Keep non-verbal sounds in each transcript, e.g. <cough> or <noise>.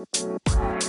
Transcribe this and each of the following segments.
Música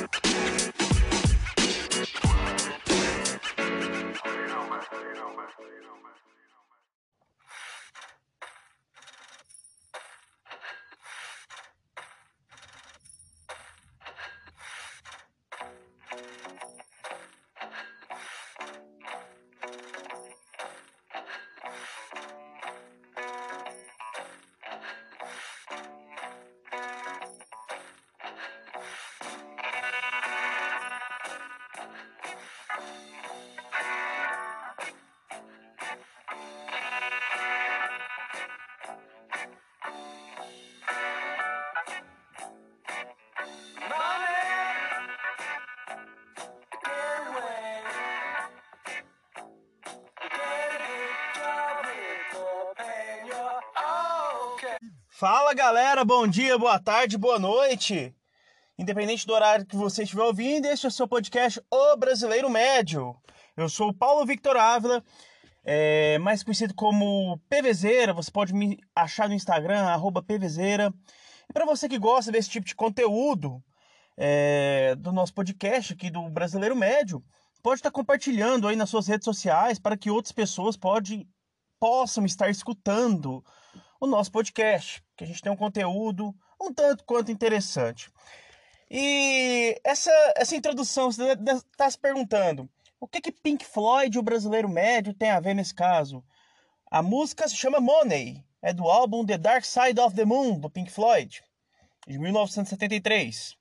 Fala galera, bom dia, boa tarde, boa noite. Independente do horário que você estiver ouvindo, este é o seu podcast O Brasileiro Médio. Eu sou o Paulo Victor Ávila, é, mais conhecido como PVZera. Você pode me achar no Instagram, PVZera. E para você que gosta desse tipo de conteúdo é, do nosso podcast aqui do Brasileiro Médio, pode estar compartilhando aí nas suas redes sociais para que outras pessoas pode, possam estar escutando o nosso podcast, que a gente tem um conteúdo um tanto quanto interessante. E essa, essa introdução, você está se perguntando, o que que Pink Floyd o brasileiro médio tem a ver nesse caso? A música se chama Money, é do álbum The Dark Side of the Moon, do Pink Floyd, de 1973.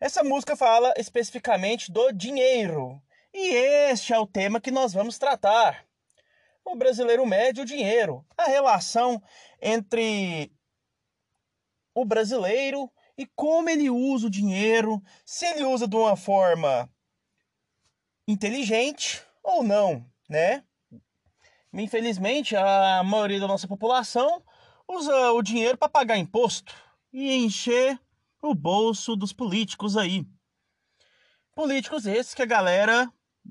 Essa música fala especificamente do dinheiro, e este é o tema que nós vamos tratar o brasileiro médio o dinheiro, a relação entre o brasileiro e como ele usa o dinheiro, se ele usa de uma forma inteligente ou não, né? Infelizmente, a maioria da nossa população usa o dinheiro para pagar imposto e encher o bolso dos políticos aí. Políticos esses que a galera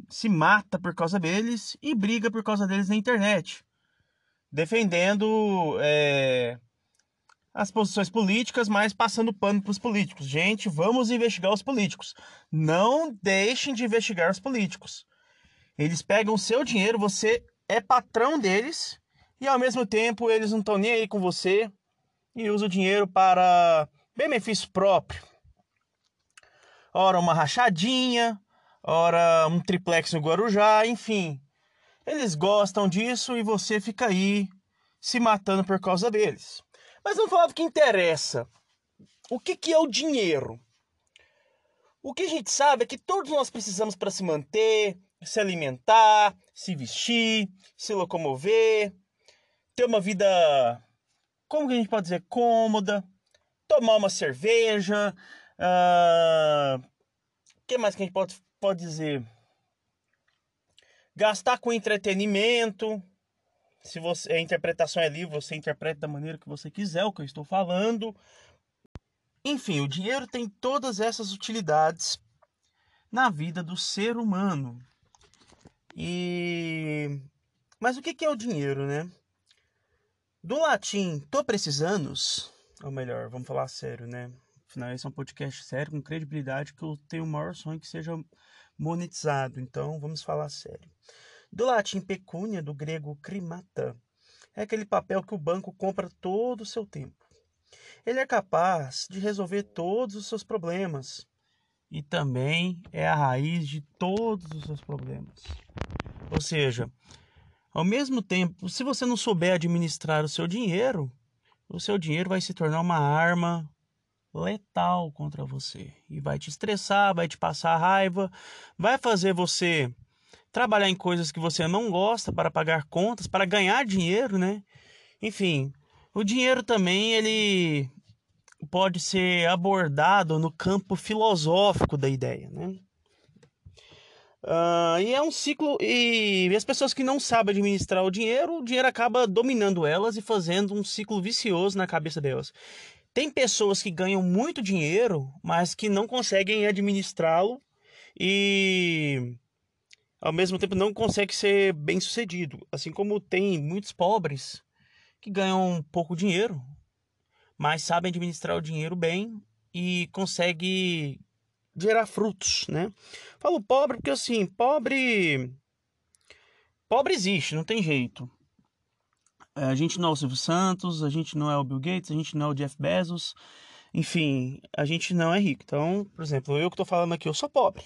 se mata por causa deles e briga por causa deles na internet, defendendo é, as posições políticas, mas passando pano para os políticos. Gente, vamos investigar os políticos. Não deixem de investigar os políticos. Eles pegam o seu dinheiro, você é patrão deles e ao mesmo tempo eles não estão nem aí com você e usam o dinheiro para benefício próprio. Ora, uma rachadinha, ora um triplex no Guarujá, enfim. Eles gostam disso e você fica aí se matando por causa deles. Mas vamos falar do que interessa. O que, que é o dinheiro? O que a gente sabe é que todos nós precisamos para se manter, se alimentar, se vestir, se locomover, ter uma vida, como que a gente pode dizer, cômoda, tomar uma cerveja, o uh, que mais que a gente pode pode dizer gastar com entretenimento. Se você a interpretação é livre, você interpreta da maneira que você quiser o que eu estou falando. Enfim, o dinheiro tem todas essas utilidades na vida do ser humano. E mas o que é o dinheiro, né? Do latim tô precisando, ou melhor, vamos falar sério, né? Afinal, esse é um podcast sério, com credibilidade, que eu tenho o maior sonho que seja monetizado. Então, vamos falar sério. Do latim pecúnia, do grego crimata, é aquele papel que o banco compra todo o seu tempo. Ele é capaz de resolver todos os seus problemas e também é a raiz de todos os seus problemas. Ou seja, ao mesmo tempo, se você não souber administrar o seu dinheiro, o seu dinheiro vai se tornar uma arma letal contra você e vai te estressar, vai te passar raiva, vai fazer você trabalhar em coisas que você não gosta para pagar contas, para ganhar dinheiro, né? Enfim, o dinheiro também ele pode ser abordado no campo filosófico da ideia, né? Uh, e é um ciclo e, as pessoas que não sabem administrar o dinheiro, o dinheiro acaba dominando elas e fazendo um ciclo vicioso na cabeça delas. Tem pessoas que ganham muito dinheiro, mas que não conseguem administrá-lo e ao mesmo tempo não conseguem ser bem sucedido. Assim como tem muitos pobres que ganham pouco dinheiro, mas sabem administrar o dinheiro bem e consegue gerar frutos, né? Falo pobre porque assim, pobre pobre existe, não tem jeito. A gente não é o Silvio Santos, a gente não é o Bill Gates, a gente não é o Jeff Bezos, enfim, a gente não é rico. Então, por exemplo, eu que estou falando aqui, eu sou pobre.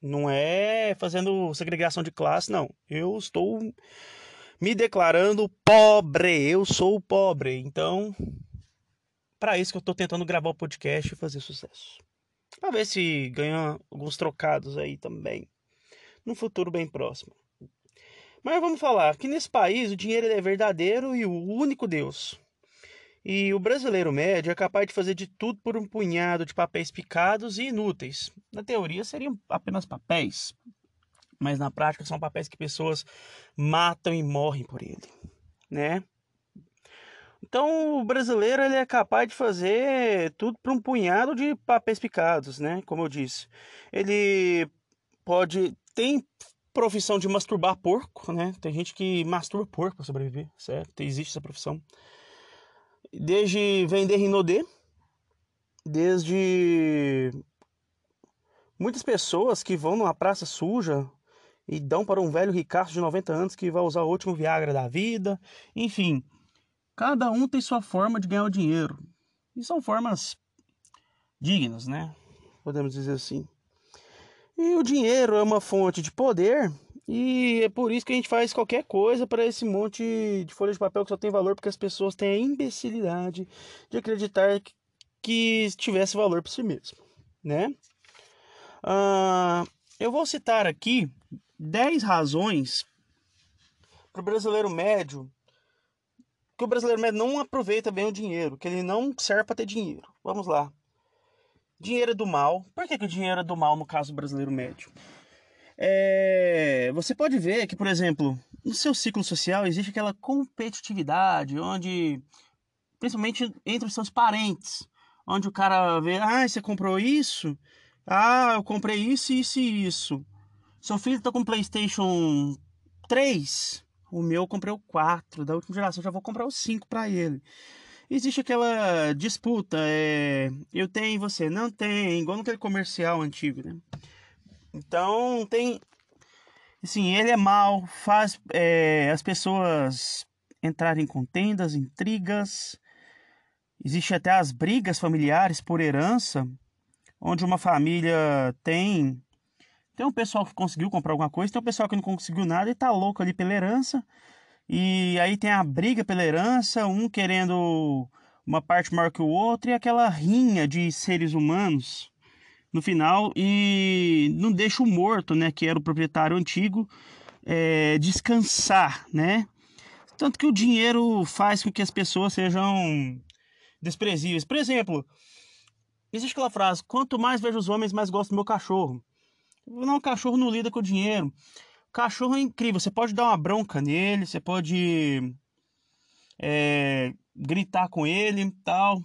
Não é fazendo segregação de classe, não. Eu estou me declarando pobre. Eu sou pobre. Então, para isso que eu estou tentando gravar o podcast e fazer sucesso. Para ver se ganha alguns trocados aí também. No futuro bem próximo. Mas vamos falar que nesse país o dinheiro é verdadeiro e o único Deus. E o brasileiro médio é capaz de fazer de tudo por um punhado de papéis picados e inúteis. Na teoria seriam apenas papéis, mas na prática são papéis que pessoas matam e morrem por ele, né? Então o brasileiro ele é capaz de fazer tudo por um punhado de papéis picados, né? Como eu disse, ele pode tem profissão de masturbar porco, né? Tem gente que masturba porco para sobreviver, certo? Existe essa profissão desde vender Rinodê, desde muitas pessoas que vão numa praça suja e dão para um velho ricaço de 90 anos que vai usar o último Viagra da vida. Enfim, cada um tem sua forma de ganhar o dinheiro. E são formas dignas, né? Podemos dizer assim. E o dinheiro é uma fonte de poder e é por isso que a gente faz qualquer coisa para esse monte de folha de papel que só tem valor porque as pessoas têm a imbecilidade de acreditar que tivesse valor por si mesmo, né? Uh, eu vou citar aqui 10 razões para o brasileiro médio que o brasileiro médio não aproveita bem o dinheiro, que ele não serve para ter dinheiro. Vamos lá. Dinheiro do mal. Por que, que o dinheiro é do mal no caso brasileiro médio? É, você pode ver que, por exemplo, no seu ciclo social existe aquela competitividade, onde, principalmente entre os seus parentes, onde o cara vê, ah, você comprou isso? Ah, eu comprei isso, isso e isso. Seu filho tá com PlayStation 3? O meu eu comprei o 4, da última geração, já vou comprar o 5 para ele. Existe aquela disputa, é, eu tenho, você não tem, igual naquele comercial antigo, né? Então tem. Assim, ele é mal, faz é, as pessoas entrarem em contendas, intrigas. Existe até as brigas familiares por herança, onde uma família tem. Tem um pessoal que conseguiu comprar alguma coisa, tem um pessoal que não conseguiu nada e tá louco ali pela herança. E aí tem a briga pela herança, um querendo uma parte maior que o outro, e aquela rinha de seres humanos no final e não deixa o morto, né, que era o proprietário antigo, é, descansar, né? Tanto que o dinheiro faz com que as pessoas sejam desprezíveis. Por exemplo, existe aquela frase: quanto mais vejo os homens, mais gosto do meu cachorro. Não, o cachorro não lida com o dinheiro. Cachorro é incrível. Você pode dar uma bronca nele, você pode é, gritar com ele, tal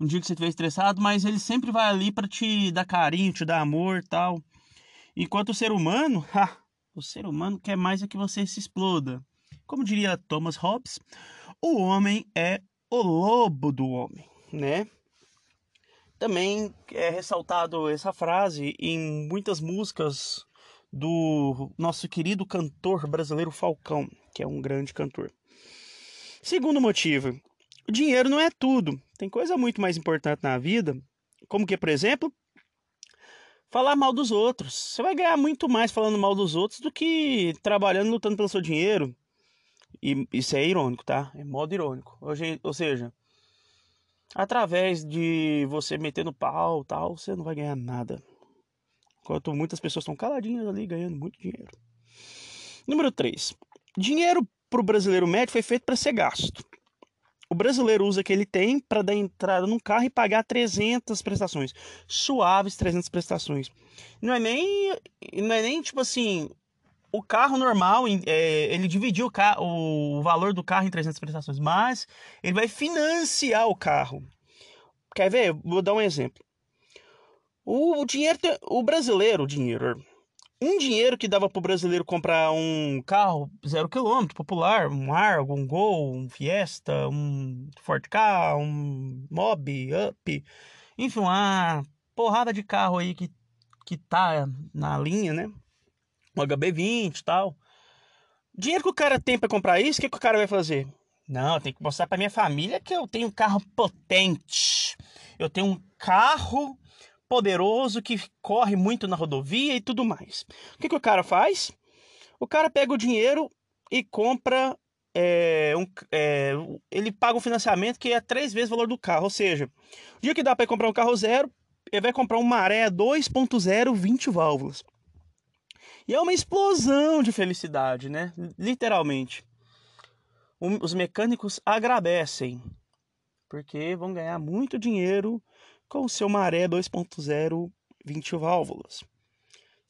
um dia que você estiver estressado, mas ele sempre vai ali para te dar carinho, te dar amor tal. Enquanto o ser humano, <laughs> ha, o ser humano quer mais é que você se exploda. Como diria Thomas Hobbes, o homem é o lobo do homem, né? Também é ressaltado essa frase em muitas músicas do nosso querido cantor brasileiro Falcão, que é um grande cantor. Segundo motivo, dinheiro não é tudo. Tem coisa muito mais importante na vida, como que, por exemplo, falar mal dos outros. Você vai ganhar muito mais falando mal dos outros do que trabalhando lutando pelo seu dinheiro. E isso é irônico, tá? É modo irônico. Ou seja, através de você metendo pau tal, você não vai ganhar nada. Enquanto muitas pessoas estão caladinhas ali ganhando muito dinheiro. Número 3. Dinheiro para o brasileiro médio foi feito para ser gasto o brasileiro usa que ele tem para dar entrada num carro e pagar 300 prestações. Suaves 300 prestações. Não é nem, não é nem tipo assim, o carro normal, é, ele dividiu o, carro, o valor do carro em 300 prestações, mas ele vai financiar o carro. Quer ver? Vou dar um exemplo. O, dinheiro, o brasileiro, o dinheiro, um dinheiro que dava para o brasileiro comprar um carro zero quilômetro popular, um Argo, um Gol, um Fiesta, um Ford K, um Mob, Up, Enfim, uma porrada de carro aí que, que tá na linha, né? O HB20 e tal. Dinheiro que o cara tem para comprar isso, o que, que o cara vai fazer? Não, tem que mostrar para minha família que eu tenho um carro potente. Eu tenho um carro poderoso que corre muito na rodovia e tudo mais. O que, que o cara faz? O cara pega o dinheiro e compra. É, um, é, ele paga um financiamento que é três vezes o valor do carro. Ou seja, o dia que dá para comprar um carro zero, ele vai comprar um Maré 2.0 20 válvulas. E é uma explosão de felicidade, né? Literalmente. Os mecânicos agradecem, porque vão ganhar muito dinheiro com o seu Maré 2.0 20 válvulas.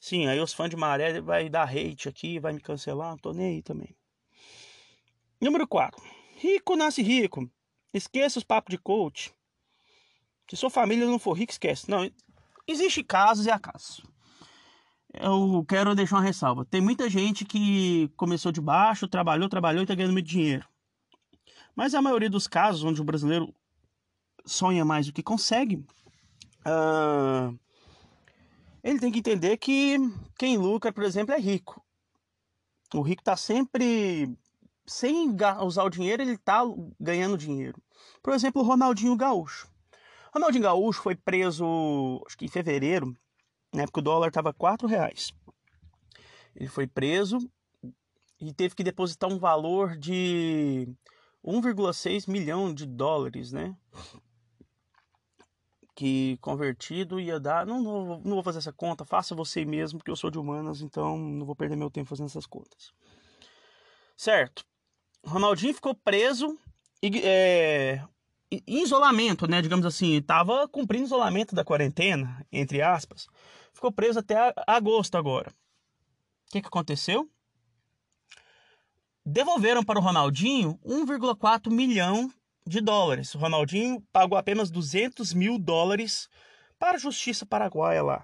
Sim, aí os fãs de Maré vai dar hate aqui, vai me cancelar, não tô nem aí também. Número 4. Rico nasce rico. Esqueça os papos de coach. Se sua família não for rica, esquece. Não, existe casos e acasos. Eu quero deixar uma ressalva. Tem muita gente que começou de baixo, trabalhou, trabalhou e está ganhando muito dinheiro. Mas a maioria dos casos onde o brasileiro sonha mais do que consegue, uh, ele tem que entender que quem lucra, por exemplo, é rico. O rico está sempre, sem usar o dinheiro, ele está ganhando dinheiro. Por exemplo, o Ronaldinho Gaúcho. Ronaldinho Gaúcho foi preso, acho que em fevereiro, na época o dólar estava quatro reais. Ele foi preso e teve que depositar um valor de 1,6 milhão de dólares, né? Que convertido ia dar. Não, não, não vou fazer essa conta, faça você mesmo, porque eu sou de humanas, então não vou perder meu tempo fazendo essas contas. Certo. Ronaldinho ficou preso e, é, em isolamento, né? Digamos assim, estava cumprindo isolamento da quarentena, entre aspas. Ficou preso até agosto agora. O que, que aconteceu? Devolveram para o Ronaldinho 1,4 milhão de dólares. O Ronaldinho pagou apenas 200 mil dólares para a justiça paraguaia lá.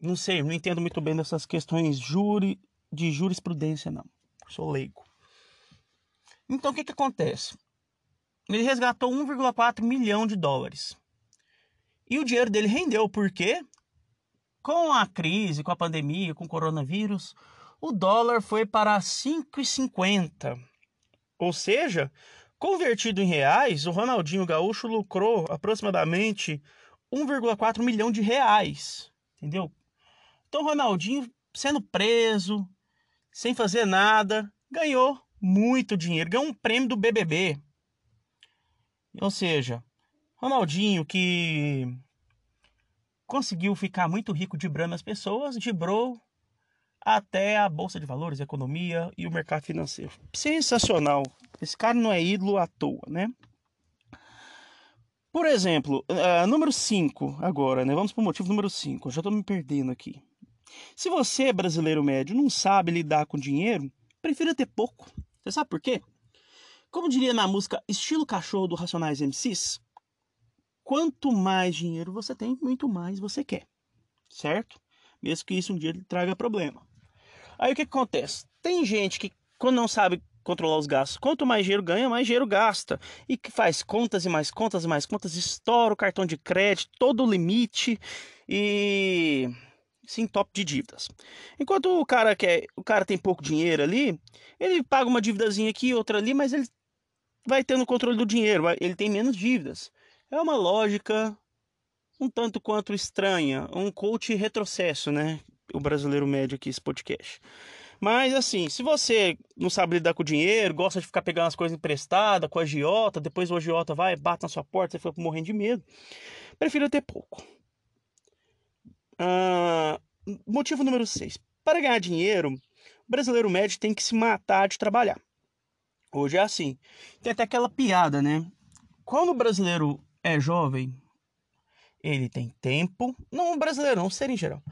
Não sei, não entendo muito bem dessas questões juri, de jurisprudência, não. Sou leigo. Então o que, que acontece? Ele resgatou 1,4 milhão de dólares. E o dinheiro dele rendeu, porque com a crise, com a pandemia, com o coronavírus, o dólar foi para 5,50. Ou seja, convertido em reais, o Ronaldinho Gaúcho lucrou aproximadamente 1,4 milhão de reais. Entendeu? Então, Ronaldinho, sendo preso, sem fazer nada, ganhou muito dinheiro. Ganhou um prêmio do BBB. Ou seja, Ronaldinho que conseguiu ficar muito rico dibrando as pessoas, dibrou até a bolsa de valores, a economia e o mercado financeiro. Sensacional. Esse cara não é ídolo à toa, né? Por exemplo, uh, número 5 agora, né? Vamos para o motivo número 5. Já estou me perdendo aqui. Se você é brasileiro médio não sabe lidar com dinheiro, prefira ter pouco. Você sabe por quê? Como diria na música Estilo Cachorro do Racionais MCs, quanto mais dinheiro você tem, muito mais você quer. Certo? Mesmo que isso um dia traga problema. Aí o que acontece? Tem gente que, quando não sabe controlar os gastos, quanto mais dinheiro ganha, mais dinheiro gasta. E que faz contas e mais contas e mais contas, estoura o cartão de crédito, todo o limite e sim top de dívidas. Enquanto o cara quer, o cara tem pouco dinheiro ali, ele paga uma dívidazinha aqui, outra ali, mas ele vai tendo controle do dinheiro, ele tem menos dívidas. É uma lógica um tanto quanto estranha, um coach retrocesso, né? O brasileiro médio aqui, esse podcast. Mas assim, se você não sabe lidar com o dinheiro, gosta de ficar pegando as coisas emprestadas com a agiota, depois o agiota vai, bate na sua porta, você fica morrendo de medo, prefiro ter pouco. Ah, motivo número 6. Para ganhar dinheiro, o brasileiro médio tem que se matar de trabalhar. Hoje é assim. Tem até aquela piada, né? Quando o brasileiro é jovem, ele tem tempo. Não o brasileiro, não, ser em geral.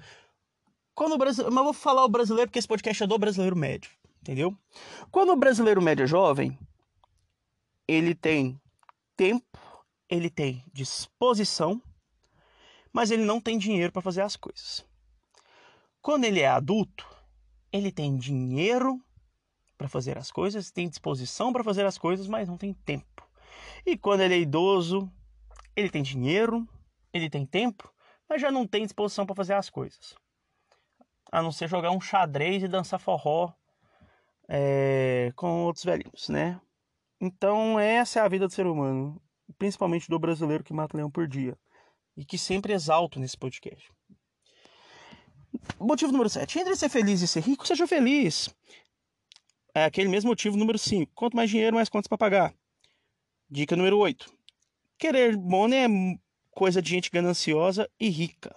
Quando o brasileiro, mas eu vou falar o brasileiro porque esse podcast é do brasileiro médio, entendeu? Quando o brasileiro médio é jovem, ele tem tempo, ele tem disposição, mas ele não tem dinheiro para fazer as coisas. Quando ele é adulto, ele tem dinheiro para fazer as coisas, tem disposição para fazer as coisas, mas não tem tempo. E quando ele é idoso, ele tem dinheiro, ele tem tempo, mas já não tem disposição para fazer as coisas. A não ser jogar um xadrez e dançar forró é, com outros velhinhos, né? Então, essa é a vida do ser humano, principalmente do brasileiro que mata leão por dia e que sempre exalto nesse podcast. Motivo número 7. Entre ser feliz e ser rico, seja feliz. É aquele mesmo motivo número 5. Quanto mais dinheiro, mais contas para pagar. Dica número 8. Querer money é coisa de gente gananciosa e rica.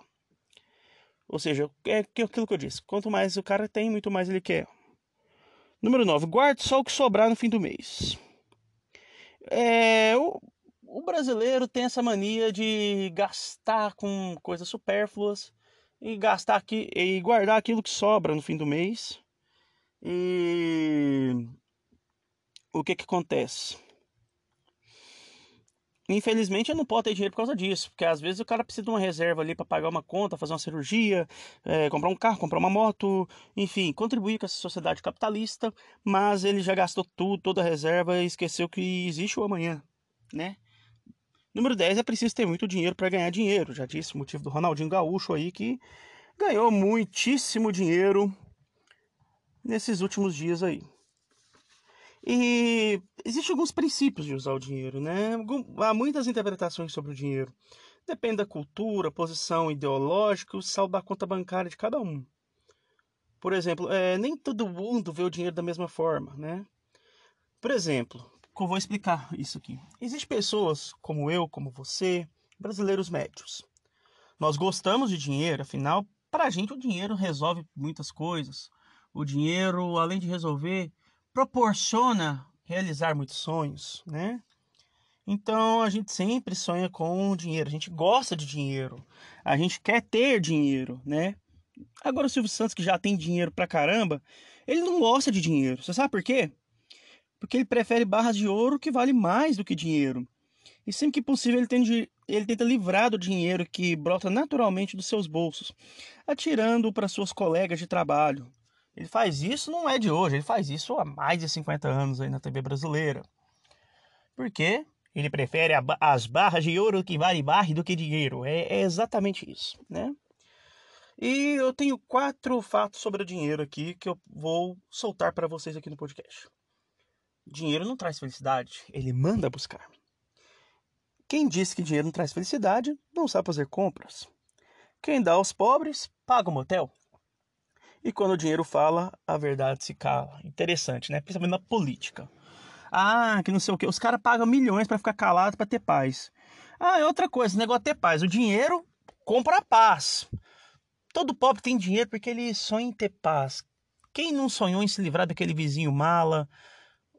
Ou seja, é aquilo que eu disse. Quanto mais o cara tem, muito mais ele quer. Número 9. Guarde só o que sobrar no fim do mês. É, o, o brasileiro tem essa mania de gastar com coisas supérfluas e gastar aqui e guardar aquilo que sobra no fim do mês. E o que que acontece? Infelizmente eu não posso ter dinheiro por causa disso, porque às vezes o cara precisa de uma reserva ali para pagar uma conta, fazer uma cirurgia, é, comprar um carro, comprar uma moto, enfim, contribuir com essa sociedade capitalista, mas ele já gastou tudo, toda a reserva e esqueceu que existe o amanhã, né? Número 10 é preciso ter muito dinheiro para ganhar dinheiro. Já disse o motivo do Ronaldinho Gaúcho aí que ganhou muitíssimo dinheiro nesses últimos dias aí. E existem alguns princípios de usar o dinheiro, né? Há muitas interpretações sobre o dinheiro. Depende da cultura, posição ideológica, o saldo da conta bancária de cada um. Por exemplo, é, nem todo mundo vê o dinheiro da mesma forma, né? Por exemplo, eu vou explicar isso aqui. Existem pessoas como eu, como você, brasileiros médios. Nós gostamos de dinheiro, afinal, para a gente o dinheiro resolve muitas coisas. O dinheiro, além de resolver, proporciona realizar muitos sonhos, né? Então a gente sempre sonha com dinheiro, a gente gosta de dinheiro, a gente quer ter dinheiro, né? Agora o Silvio Santos, que já tem dinheiro pra caramba, ele não gosta de dinheiro. Você sabe por quê? porque ele prefere barras de ouro que vale mais do que dinheiro. E sempre que possível ele, tende, ele tenta livrar do dinheiro que brota naturalmente dos seus bolsos, atirando para suas colegas de trabalho. Ele faz isso não é de hoje, ele faz isso há mais de 50 anos aí na TV brasileira. Por quê? Ele prefere a, as barras de ouro que vale mais do que dinheiro. É, é exatamente isso, né? E eu tenho quatro fatos sobre o dinheiro aqui que eu vou soltar para vocês aqui no podcast. Dinheiro não traz felicidade, ele manda buscar. Quem disse que dinheiro não traz felicidade não sabe fazer compras. Quem dá aos pobres paga o motel. E quando o dinheiro fala, a verdade se cala. Interessante, né? Principalmente na política. Ah, que não sei o que. Os caras pagam milhões para ficar calados para ter paz. Ah, é outra coisa, o negócio é ter paz. O dinheiro compra a paz. Todo pobre tem dinheiro porque ele sonha em ter paz. Quem não sonhou em se livrar daquele vizinho mala,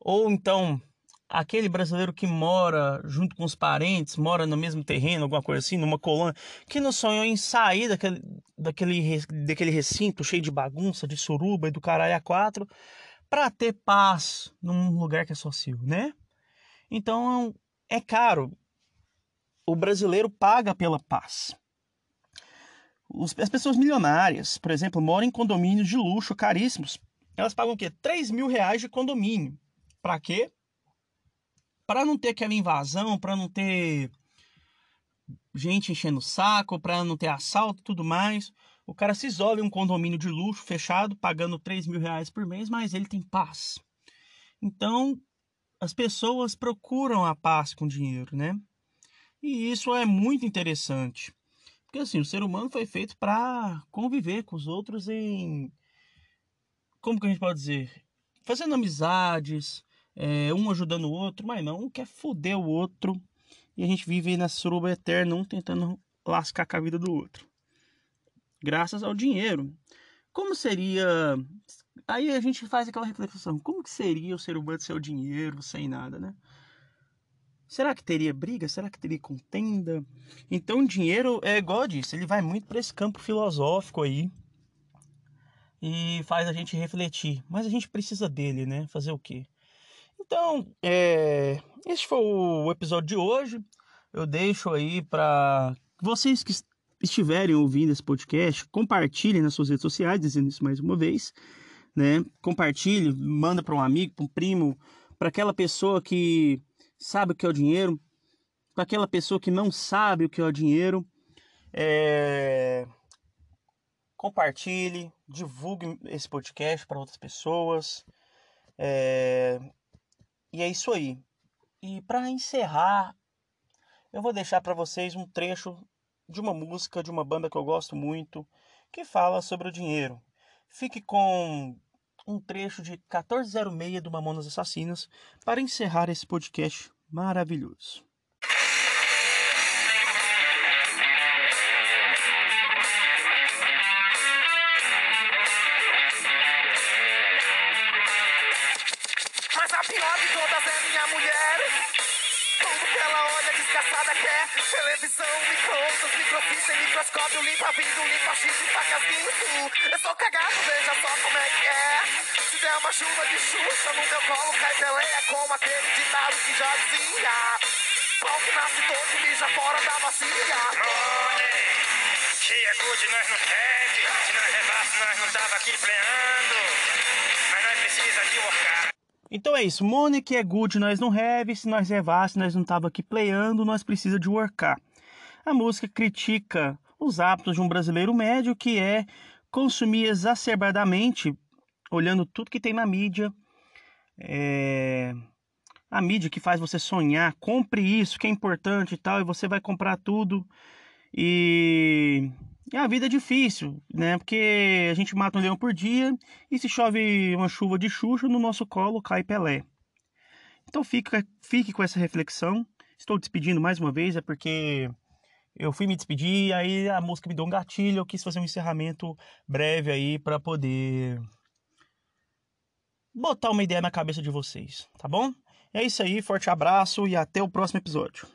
ou então aquele brasileiro que mora junto com os parentes, mora no mesmo terreno, alguma coisa assim, numa colônia, que não sonhou em sair daquele, daquele, daquele recinto cheio de bagunça, de suruba e do caralho a quatro, para ter paz num lugar que é só seu, né? Então é caro. O brasileiro paga pela paz. as pessoas milionárias, por exemplo, moram em condomínios de luxo caríssimos. Elas pagam o quê? 3 mil reais de condomínio. Para quê? Para não ter aquela invasão, para não ter gente enchendo o saco, para não ter assalto e tudo mais. O cara se isola em um condomínio de luxo fechado, pagando 3 mil reais por mês, mas ele tem paz. Então, as pessoas procuram a paz com dinheiro, né? E isso é muito interessante. Porque assim, o ser humano foi feito para conviver com os outros em. Como que a gente pode dizer? Fazendo amizades, é, um ajudando o outro, mas não, um quer foder o outro. E a gente vive nessa suruba eterna, um tentando lascar com a vida do outro. Graças ao dinheiro. Como seria. Aí a gente faz aquela reflexão: como que seria o ser humano sem o dinheiro, sem nada, né? Será que teria briga? Será que teria contenda? Então, o dinheiro é igual eu disse, ele vai muito para esse campo filosófico aí e faz a gente refletir. Mas a gente precisa dele, né? Fazer o quê? Então, é, este foi o episódio de hoje. Eu deixo aí para vocês que estiverem ouvindo esse podcast, compartilhem nas suas redes sociais, dizendo isso mais uma vez, né? Compartilhe, manda para um amigo, para um primo, para aquela pessoa que sabe o que é o dinheiro, para aquela pessoa que não sabe o que é o dinheiro. É... Compartilhe, divulgue esse podcast para outras pessoas. É... E é isso aí. E para encerrar, eu vou deixar para vocês um trecho de uma música de uma banda que eu gosto muito, que fala sobre o dinheiro. Fique com um trecho de 1406 do Mamonas Assassinas para encerrar esse podcast maravilhoso. Desgraçada quer. Televisão, micro-ondas, microfita e microscópio. Limpa vidro, limpa chifre, facas, guinso. Eu sou cagado, veja só como é que é. Se der uma chuva de xuxa no meu colo, cai geleia. Como aquele ditado que já dizia. Pau que nasce todo, mija fora da bacia. Money, que é good, nós não pede. Se nós levasse, nós não tava aqui pleando. Mas nós precisa de workar. Então é isso, money é good, nós não have, se nós levasse, nós não tava aqui playando, nós precisa de workar. A música critica os hábitos de um brasileiro médio que é consumir exacerbadamente, olhando tudo que tem na mídia, é... a mídia que faz você sonhar, compre isso que é importante e tal, e você vai comprar tudo. E e a vida é difícil, né? Porque a gente mata um leão por dia e se chove uma chuva de Xuxa, no nosso colo cai Pelé. Então fica, fique com essa reflexão. Estou despedindo mais uma vez, é porque eu fui me despedir, aí a música me deu um gatilho, eu quis fazer um encerramento breve aí para poder botar uma ideia na cabeça de vocês, tá bom? É isso aí, forte abraço e até o próximo episódio.